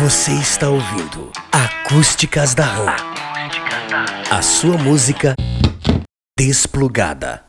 Você está ouvindo Acústicas da RAM. A sua música desplugada.